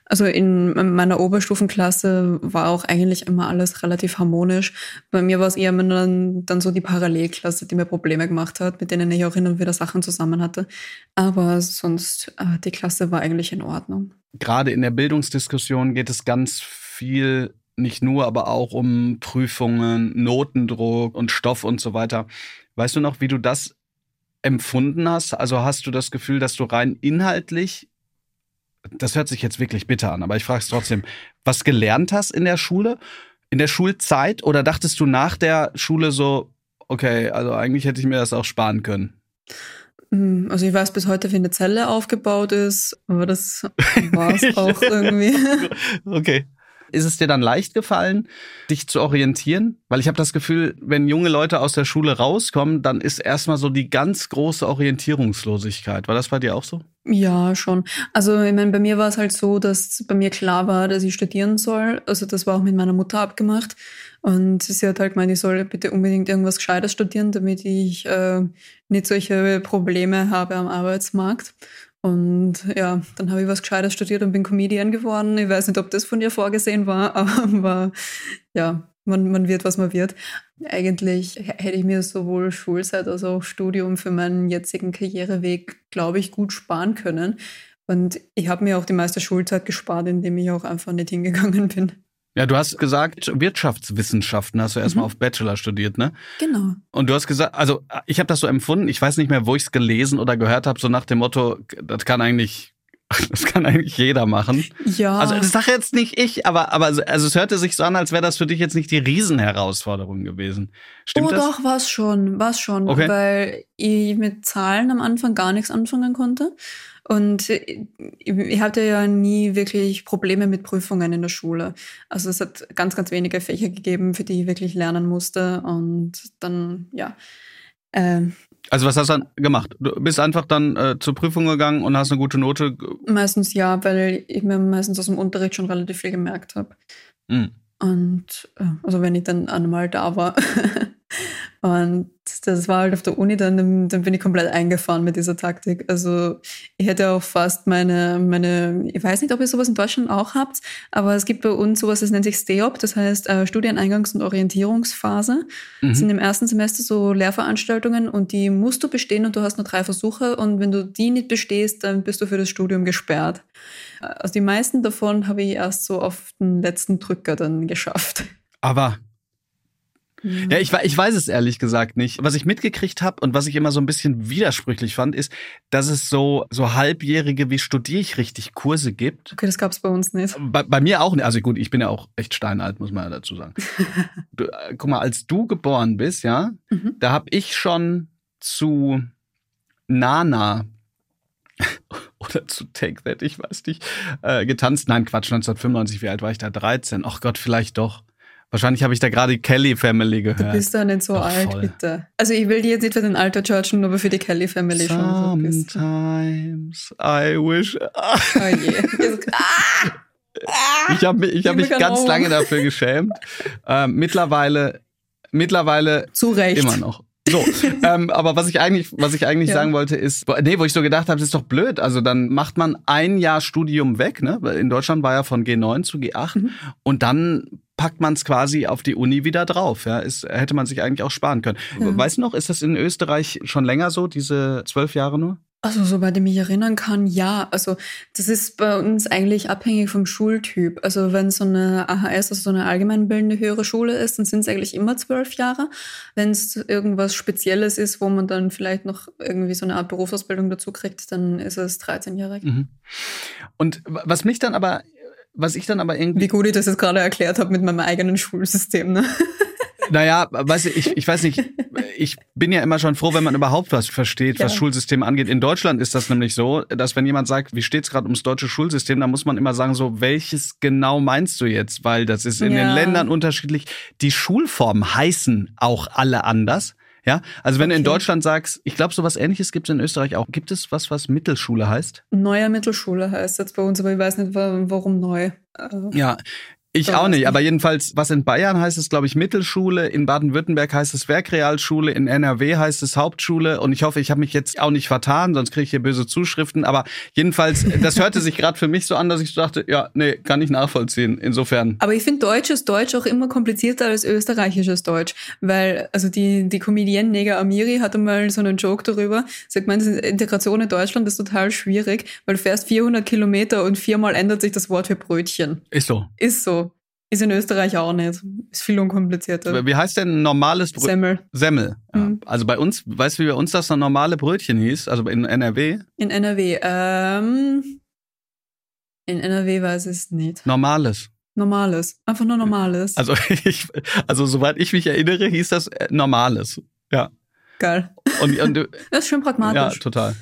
Also in meiner Oberstufenklasse war auch eigentlich immer alles relativ harmonisch. Bei mir war es eher dann, dann so die Parallelklasse, die mir Probleme gemacht hat, mit denen ich auch hin und wieder Sachen zusammen hatte. Aber sonst, äh, die Klasse war eigentlich in Ordnung. Gerade in der Bildungsdiskussion geht es ganz viel nicht nur, aber auch um Prüfungen, Notendruck und Stoff und so weiter. Weißt du noch, wie du das empfunden hast? Also hast du das Gefühl, dass du rein inhaltlich das hört sich jetzt wirklich bitter an, aber ich frage es trotzdem, was gelernt hast in der Schule, in der Schulzeit oder dachtest du nach der Schule so, okay, also eigentlich hätte ich mir das auch sparen können? Hm, also ich weiß bis heute, wie eine Zelle aufgebaut ist, aber das war es auch irgendwie. Okay. Ist es dir dann leicht gefallen, dich zu orientieren? Weil ich habe das Gefühl, wenn junge Leute aus der Schule rauskommen, dann ist erstmal so die ganz große Orientierungslosigkeit. War das bei dir auch so? Ja, schon. Also ich meine, bei mir war es halt so, dass bei mir klar war, dass ich studieren soll. Also das war auch mit meiner Mutter abgemacht. Und sie hat halt gemeint, ich soll bitte unbedingt irgendwas Gescheites studieren, damit ich äh, nicht solche Probleme habe am Arbeitsmarkt. Und ja, dann habe ich was Gescheites studiert und bin Comedian geworden. Ich weiß nicht, ob das von dir vorgesehen war, aber ja, man, man wird, was man wird. Eigentlich hätte ich mir sowohl Schulzeit als auch Studium für meinen jetzigen Karriereweg, glaube ich, gut sparen können. Und ich habe mir auch die meiste Schulzeit gespart, indem ich auch einfach nicht hingegangen bin. Ja, du hast gesagt, Wirtschaftswissenschaften hast du erstmal mhm. auf Bachelor studiert, ne? Genau. Und du hast gesagt, also ich habe das so empfunden, ich weiß nicht mehr, wo ich es gelesen oder gehört habe, so nach dem Motto, das kann eigentlich das kann eigentlich jeder machen. Ja. Also das sage jetzt nicht ich, aber aber also es hörte sich so an, als wäre das für dich jetzt nicht die Riesenherausforderung gewesen. Stimmt oh, das? doch, war es schon, war es schon, okay. weil ich mit Zahlen am Anfang gar nichts anfangen konnte. Und ich hatte ja nie wirklich Probleme mit Prüfungen in der Schule. Also es hat ganz, ganz wenige Fächer gegeben, für die ich wirklich lernen musste. Und dann, ja. Äh, also was hast du dann gemacht? Du bist einfach dann äh, zur Prüfung gegangen und hast eine gute Note? Meistens ja, weil ich mir meistens aus dem Unterricht schon relativ viel gemerkt habe. Mhm. Und äh, also wenn ich dann einmal da war. Und das war halt auf der Uni, dann, dann bin ich komplett eingefahren mit dieser Taktik. Also ich hätte auch fast meine, meine, ich weiß nicht, ob ihr sowas in Deutschland auch habt, aber es gibt bei uns sowas, das nennt sich STEOP, das heißt äh, Studieneingangs- und Orientierungsphase. Mhm. Das sind im ersten Semester so Lehrveranstaltungen und die musst du bestehen und du hast nur drei Versuche und wenn du die nicht bestehst, dann bist du für das Studium gesperrt. Also die meisten davon habe ich erst so auf den letzten Drücker dann geschafft. Aber. Ja, ich, ich weiß es ehrlich gesagt nicht. Was ich mitgekriegt habe und was ich immer so ein bisschen widersprüchlich fand, ist, dass es so, so halbjährige, wie studiere ich richtig, Kurse gibt. Okay, das gab es bei uns nicht. Bei, bei, mir auch nicht. Also gut, ich bin ja auch echt steinalt, muss man ja dazu sagen. du, äh, guck mal, als du geboren bist, ja, mhm. da habe ich schon zu Nana oder zu Take That, ich weiß nicht, äh, getanzt. Nein, Quatsch, 1995, wie alt war ich da? 13. Ach Gott, vielleicht doch. Wahrscheinlich habe ich da gerade die Kelly Family gehört. Du bist da nicht so Ach, alt, voll. bitte. Also ich will dir jetzt nicht für den Alter judgen, aber für die Kelly Family schon so bist. Sometimes I wish. oh je. Ich habe ich hab mich ganz um. lange dafür geschämt. Ähm, mittlerweile, mittlerweile zu Recht immer noch. So, ähm, aber was ich eigentlich, was ich eigentlich ja. sagen wollte, ist, nee, wo ich so gedacht habe, das ist doch blöd. Also dann macht man ein Jahr Studium weg, ne? In Deutschland war ja von G9 zu G8 mhm. und dann packt man es quasi auf die Uni wieder drauf. Ja, ist, hätte man sich eigentlich auch sparen können. Ja. Weißt du noch, ist das in Österreich schon länger so, diese zwölf Jahre nur? Also, soweit ich mich erinnern kann, ja. Also, das ist bei uns eigentlich abhängig vom Schultyp. Also, wenn so eine AHS, also so eine allgemeinbildende höhere Schule ist, dann sind es eigentlich immer zwölf Jahre. Wenn es irgendwas Spezielles ist, wo man dann vielleicht noch irgendwie so eine Art Berufsausbildung dazu kriegt, dann ist es 13 Jahre. Mhm. Und was mich dann aber was ich dann aber irgendwie. Wie gut ich das jetzt gerade erklärt habe mit meinem eigenen Schulsystem, ne? Naja, weiß ich, ich weiß nicht, ich bin ja immer schon froh, wenn man überhaupt was versteht, was ja. Schulsystem angeht. In Deutschland ist das nämlich so, dass wenn jemand sagt, wie steht's gerade ums deutsche Schulsystem, dann muss man immer sagen, so, welches genau meinst du jetzt? Weil das ist in ja. den Ländern unterschiedlich. Die Schulformen heißen auch alle anders. Ja, also wenn okay. du in Deutschland sagst, ich glaube, sowas ähnliches gibt es in Österreich auch. Gibt es was, was Mittelschule heißt? Neuer Mittelschule heißt jetzt bei uns, aber ich weiß nicht, warum neu. Äh, ja, ich auch nicht, aber jedenfalls, was in Bayern heißt es, glaube ich, Mittelschule, in Baden-Württemberg heißt es Werkrealschule, in NRW heißt es Hauptschule und ich hoffe, ich habe mich jetzt auch nicht vertan, sonst kriege ich hier böse Zuschriften, aber jedenfalls, das hörte sich gerade für mich so an, dass ich dachte, ja, nee, kann ich nachvollziehen, insofern. Aber ich finde deutsches Deutsch auch immer komplizierter als österreichisches Deutsch, weil, also die, die Comedienne Nega Amiri hatte mal so einen Joke darüber, sagt man, Integration in Deutschland ist total schwierig, weil du fährst 400 Kilometer und viermal ändert sich das Wort für Brötchen. Ist so. Ist so. Ist in Österreich auch nicht. Ist viel unkomplizierter. Wie heißt denn normales Brötchen? Semmel. Semmel. Ja. Mhm. Also bei uns, weißt du, wie bei uns das normale Brötchen hieß? Also in NRW? In NRW. Ähm, in NRW weiß ich es nicht. Normales. Normales. Einfach nur normales. Also ich, also soweit ich mich erinnere, hieß das äh, normales. Ja. Geil. Und, und, das ist schon pragmatisch. Ja, total.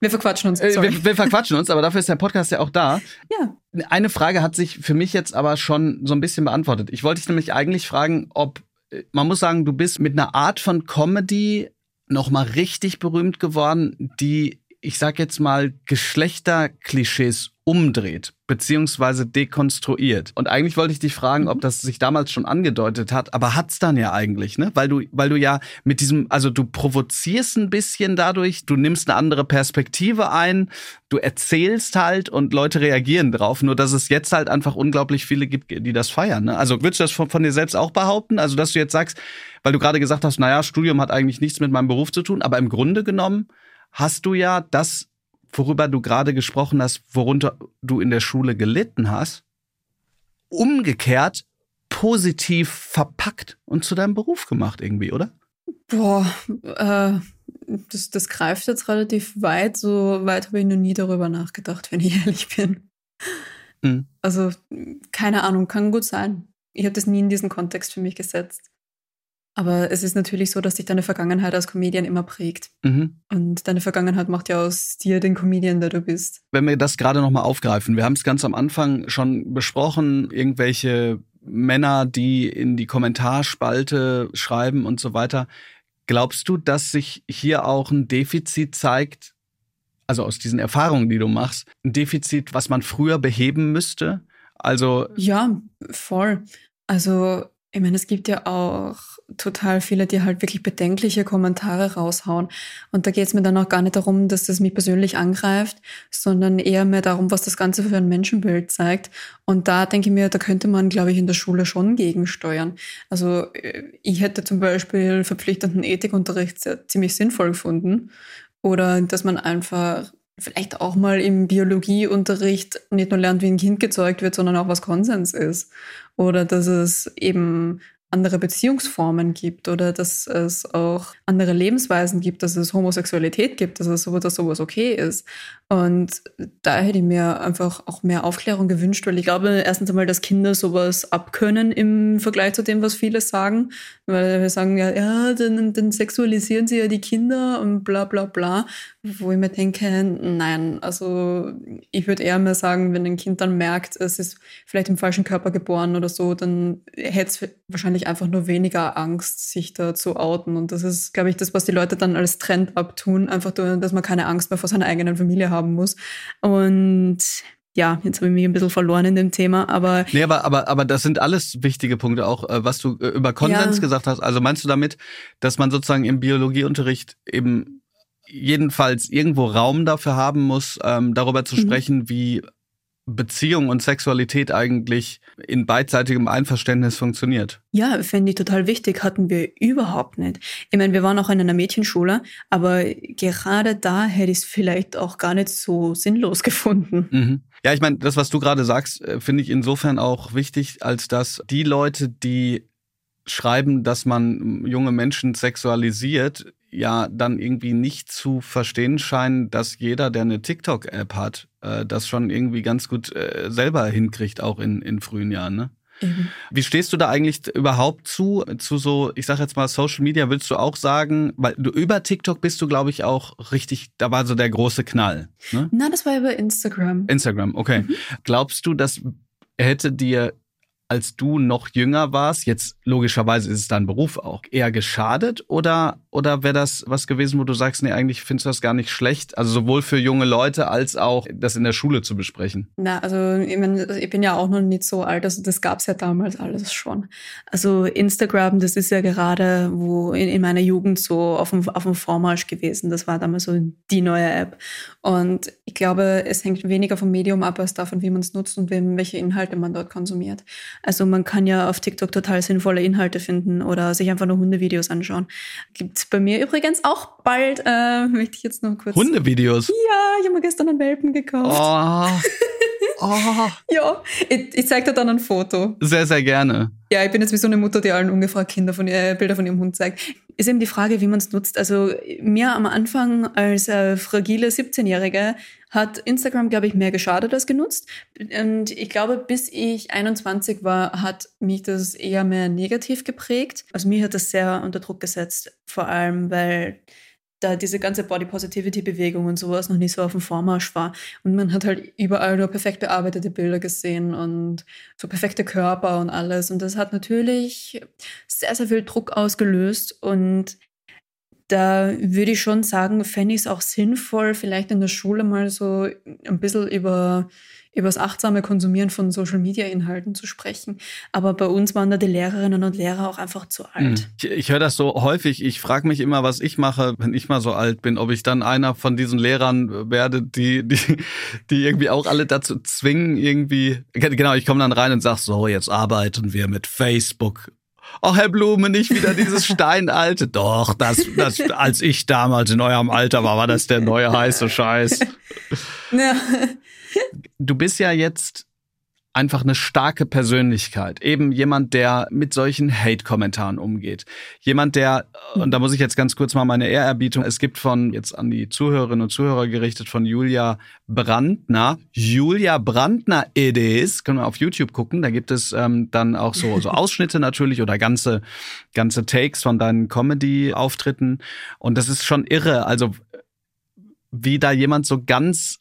Wir verquatschen uns. Äh, wir, wir, verquatschen uns, aber dafür ist der Podcast ja auch da. Ja. Eine Frage hat sich für mich jetzt aber schon so ein bisschen beantwortet. Ich wollte dich nämlich eigentlich fragen, ob äh, man muss sagen, du bist mit einer Art von Comedy noch mal richtig berühmt geworden, die ich sag jetzt mal Geschlechterklischees umdreht beziehungsweise dekonstruiert. Und eigentlich wollte ich dich fragen, ob mhm. das sich damals schon angedeutet hat, aber hat's dann ja eigentlich, ne? Weil du, weil du ja mit diesem, also du provozierst ein bisschen dadurch, du nimmst eine andere Perspektive ein, du erzählst halt und Leute reagieren drauf. Nur dass es jetzt halt einfach unglaublich viele gibt, die das feiern. Ne? Also würdest du das von, von dir selbst auch behaupten? Also dass du jetzt sagst, weil du gerade gesagt hast, naja, Studium hat eigentlich nichts mit meinem Beruf zu tun, aber im Grunde genommen hast du ja das worüber du gerade gesprochen hast, worunter du in der Schule gelitten hast, umgekehrt positiv verpackt und zu deinem Beruf gemacht irgendwie, oder? Boah, äh, das, das greift jetzt relativ weit. So weit habe ich noch nie darüber nachgedacht, wenn ich ehrlich bin. Mhm. Also, keine Ahnung, kann gut sein. Ich habe das nie in diesen Kontext für mich gesetzt. Aber es ist natürlich so, dass dich deine Vergangenheit als Comedian immer prägt. Mhm. Und deine Vergangenheit macht ja aus dir den Comedian, der du bist. Wenn wir das gerade nochmal aufgreifen, wir haben es ganz am Anfang schon besprochen, irgendwelche Männer, die in die Kommentarspalte schreiben und so weiter. Glaubst du, dass sich hier auch ein Defizit zeigt, also aus diesen Erfahrungen, die du machst, ein Defizit, was man früher beheben müsste? Also ja, voll. Also ich meine, es gibt ja auch total viele, die halt wirklich bedenkliche Kommentare raushauen. Und da geht es mir dann auch gar nicht darum, dass das mich persönlich angreift, sondern eher mehr darum, was das Ganze für ein Menschenbild zeigt. Und da denke ich mir, da könnte man, glaube ich, in der Schule schon gegensteuern. Also äh, ich hätte zum Beispiel verpflichtenden Ethikunterricht ziemlich sinnvoll gefunden. Oder dass man einfach vielleicht auch mal im Biologieunterricht nicht nur lernt, wie ein Kind gezeugt wird, sondern auch was Konsens ist. Oder dass es eben andere Beziehungsformen gibt oder dass es auch andere Lebensweisen gibt, dass es Homosexualität gibt, dass es dass sowas okay ist. Und da hätte ich mir einfach auch mehr Aufklärung gewünscht, weil ich glaube erstens einmal, dass Kinder sowas abkönnen im Vergleich zu dem, was viele sagen. Weil wir sagen ja, ja, dann, dann sexualisieren sie ja die Kinder und bla bla bla. Wo ich mir denke, nein, also ich würde eher mehr sagen, wenn ein Kind dann merkt, es ist vielleicht im falschen Körper geboren oder so, dann hätte es wahrscheinlich einfach nur weniger Angst, sich da zu outen. Und das ist, glaube ich, das, was die Leute dann als Trend abtun, einfach, dass man keine Angst mehr vor seiner eigenen Familie hat haben muss. Und ja, jetzt habe ich mich ein bisschen verloren in dem Thema, aber. Nee, aber, aber, aber das sind alles wichtige Punkte, auch äh, was du äh, über Konsens ja. gesagt hast. Also meinst du damit, dass man sozusagen im Biologieunterricht eben jedenfalls irgendwo Raum dafür haben muss, ähm, darüber zu mhm. sprechen, wie Beziehung und Sexualität eigentlich in beidseitigem Einverständnis funktioniert. Ja, fände ich total wichtig, hatten wir überhaupt nicht. Ich meine, wir waren auch in einer Mädchenschule, aber gerade da hätte ich es vielleicht auch gar nicht so sinnlos gefunden. Mhm. Ja, ich meine, das, was du gerade sagst, äh, finde ich insofern auch wichtig, als dass die Leute, die schreiben, dass man junge Menschen sexualisiert, ja dann irgendwie nicht zu verstehen scheinen, dass jeder, der eine TikTok-App hat, äh, das schon irgendwie ganz gut äh, selber hinkriegt, auch in, in frühen Jahren. Ne? Mhm. Wie stehst du da eigentlich überhaupt zu, zu so, ich sag jetzt mal Social Media, willst du auch sagen, weil du über TikTok bist du, glaube ich, auch richtig, da war so der große Knall. Ne? Nein, das war über Instagram. Instagram, okay. Mhm. Glaubst du, dass hätte dir als du noch jünger warst, jetzt logischerweise ist es dein Beruf auch, eher geschadet oder, oder wäre das was gewesen, wo du sagst, nee, eigentlich findest du das gar nicht schlecht? Also sowohl für junge Leute als auch das in der Schule zu besprechen. Na, also ich, mein, ich bin ja auch noch nicht so alt, also das gab's ja damals alles schon. Also Instagram, das ist ja gerade wo in, in meiner Jugend so auf dem, auf dem Vormarsch gewesen. Das war damals so die neue App. Und glaube, es hängt weniger vom Medium ab als davon, wie man es nutzt und welche Inhalte man dort konsumiert. Also man kann ja auf TikTok total sinnvolle Inhalte finden oder sich einfach nur Hundevideos anschauen. Gibt's bei mir übrigens auch bald, äh, möchte ich jetzt noch kurz. Hundevideos? Ja, ich habe mir gestern einen Welpen gekauft. Oh. Oh. Ja, ich, ich zeig dir dann ein Foto. Sehr, sehr gerne. Ja, ich bin jetzt wie so eine Mutter, die allen ungefragt Kinder von, äh, Bilder von ihrem Hund zeigt. Ist eben die Frage, wie man es nutzt. Also mir am Anfang als äh, fragile 17-Jährige hat Instagram, glaube ich, mehr geschadet als genutzt. Und ich glaube, bis ich 21 war, hat mich das eher mehr negativ geprägt. Also mir hat das sehr unter Druck gesetzt, vor allem weil da diese ganze Body Positivity Bewegung und sowas noch nicht so auf dem Vormarsch war. Und man hat halt überall nur perfekt bearbeitete Bilder gesehen und so perfekte Körper und alles. Und das hat natürlich sehr, sehr viel Druck ausgelöst. Und da würde ich schon sagen, fände ich es auch sinnvoll, vielleicht in der Schule mal so ein bisschen über über das achtsame Konsumieren von Social-Media-Inhalten zu sprechen. Aber bei uns waren da die Lehrerinnen und Lehrer auch einfach zu alt. Hm. Ich, ich höre das so häufig. Ich frage mich immer, was ich mache, wenn ich mal so alt bin, ob ich dann einer von diesen Lehrern werde, die, die, die irgendwie auch alle dazu zwingen, irgendwie. Genau, ich komme dann rein und sag so, jetzt arbeiten wir mit Facebook Ach, Herr Blume, nicht wieder dieses Steinalte. Doch, das, das, als ich damals in eurem Alter war, war das der neue heiße Scheiß. Ja. Du bist ja jetzt einfach eine starke Persönlichkeit. Eben jemand, der mit solchen Hate-Kommentaren umgeht. Jemand, der, und da muss ich jetzt ganz kurz mal meine Ehrerbietung, es gibt von, jetzt an die Zuhörerinnen und Zuhörer gerichtet, von Julia Brandner. Julia Brandner Idees, können wir auf YouTube gucken, da gibt es ähm, dann auch so, so Ausschnitte natürlich oder ganze, ganze Takes von deinen Comedy-Auftritten. Und das ist schon irre, also wie da jemand so ganz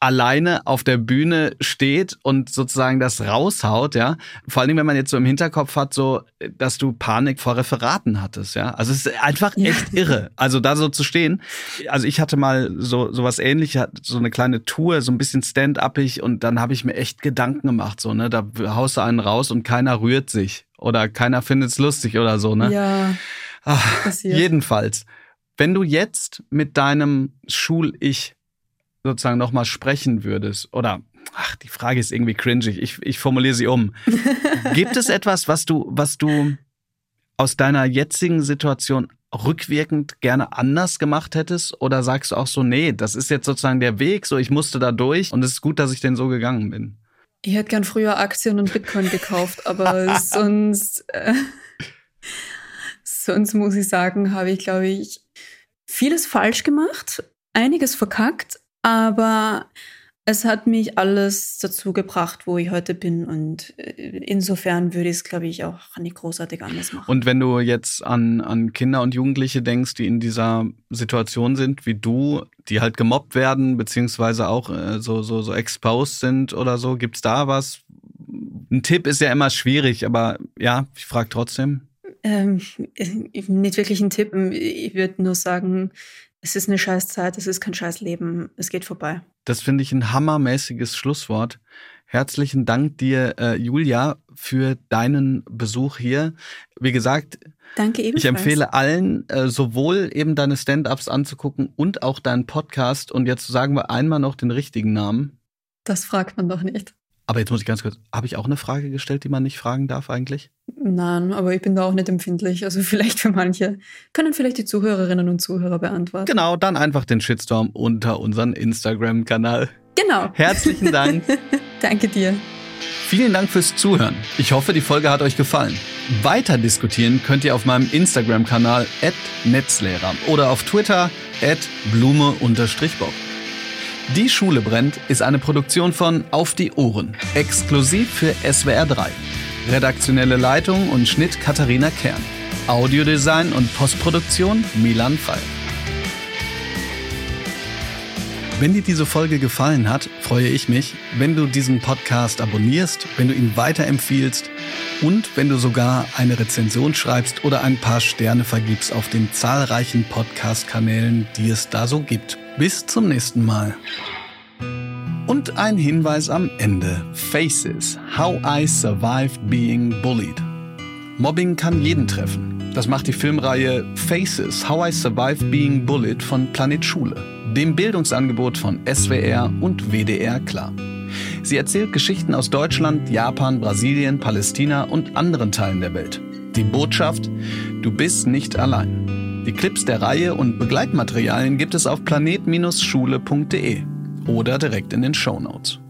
alleine auf der Bühne steht und sozusagen das raushaut, ja. Vor allem, wenn man jetzt so im Hinterkopf hat, so, dass du Panik vor Referaten hattest, ja. Also es ist einfach echt irre. Also da so zu stehen. Also ich hatte mal so, so was ähnliches, so eine kleine Tour, so ein bisschen stand-upig und dann habe ich mir echt Gedanken gemacht, so, ne. Da haust du einen raus und keiner rührt sich oder keiner findet es lustig oder so, ne. Ja. Ach, jedenfalls. Wenn du jetzt mit deinem Schul-Ich sozusagen nochmal sprechen würdest, oder ach, die Frage ist irgendwie cringig, ich, ich formuliere sie um. Gibt es etwas, was du, was du aus deiner jetzigen Situation rückwirkend gerne anders gemacht hättest? Oder sagst du auch so, nee, das ist jetzt sozusagen der Weg, so ich musste da durch und es ist gut, dass ich denn so gegangen bin? Ich hätte gern früher Aktien und Bitcoin gekauft, aber sonst, äh, sonst muss ich sagen, habe ich, glaube ich, vieles falsch gemacht, einiges verkackt, aber es hat mich alles dazu gebracht, wo ich heute bin. Und äh, insofern würde ich es, glaube ich, auch nicht großartig anders machen. Und wenn du jetzt an, an Kinder und Jugendliche denkst, die in dieser Situation sind wie du, die halt gemobbt werden, beziehungsweise auch äh, so, so, so exposed sind oder so, gibt es da was? Ein Tipp ist ja immer schwierig, aber ja, ich frage trotzdem. Ähm, nicht wirklich ein Tipp. Ich würde nur sagen, es ist eine scheiß Zeit, es ist kein scheiß Leben, es geht vorbei. Das finde ich ein hammermäßiges Schlusswort. Herzlichen Dank dir, äh, Julia, für deinen Besuch hier. Wie gesagt, Danke ebenfalls. ich empfehle allen, äh, sowohl eben deine Stand-ups anzugucken und auch deinen Podcast. Und jetzt sagen wir einmal noch den richtigen Namen. Das fragt man doch nicht. Aber jetzt muss ich ganz kurz, habe ich auch eine Frage gestellt, die man nicht fragen darf eigentlich? Nein, aber ich bin da auch nicht empfindlich. Also vielleicht für manche. Können vielleicht die Zuhörerinnen und Zuhörer beantworten. Genau, dann einfach den Shitstorm unter unseren Instagram-Kanal. Genau. Herzlichen Dank. Danke dir. Vielen Dank fürs Zuhören. Ich hoffe, die Folge hat euch gefallen. Weiter diskutieren könnt ihr auf meinem Instagram-Kanal Netzlehrer oder auf Twitter blume-bock. Die Schule brennt ist eine Produktion von Auf die Ohren, exklusiv für SWR 3. Redaktionelle Leitung und Schnitt Katharina Kern. Audiodesign und Postproduktion Milan Fall. Wenn dir diese Folge gefallen hat, freue ich mich, wenn du diesen Podcast abonnierst, wenn du ihn weiterempfiehlst und wenn du sogar eine Rezension schreibst oder ein paar Sterne vergibst auf den zahlreichen Podcast-Kanälen, die es da so gibt. Bis zum nächsten Mal. Und ein Hinweis am Ende. Faces. How I Survived Being Bullied. Mobbing kann jeden treffen. Das macht die Filmreihe Faces. How I Survived Being Bullied von Planet Schule, dem Bildungsangebot von SWR und WDR klar. Sie erzählt Geschichten aus Deutschland, Japan, Brasilien, Palästina und anderen Teilen der Welt. Die Botschaft, du bist nicht allein. Die Clips der Reihe und Begleitmaterialien gibt es auf planet-schule.de oder direkt in den Show Notes.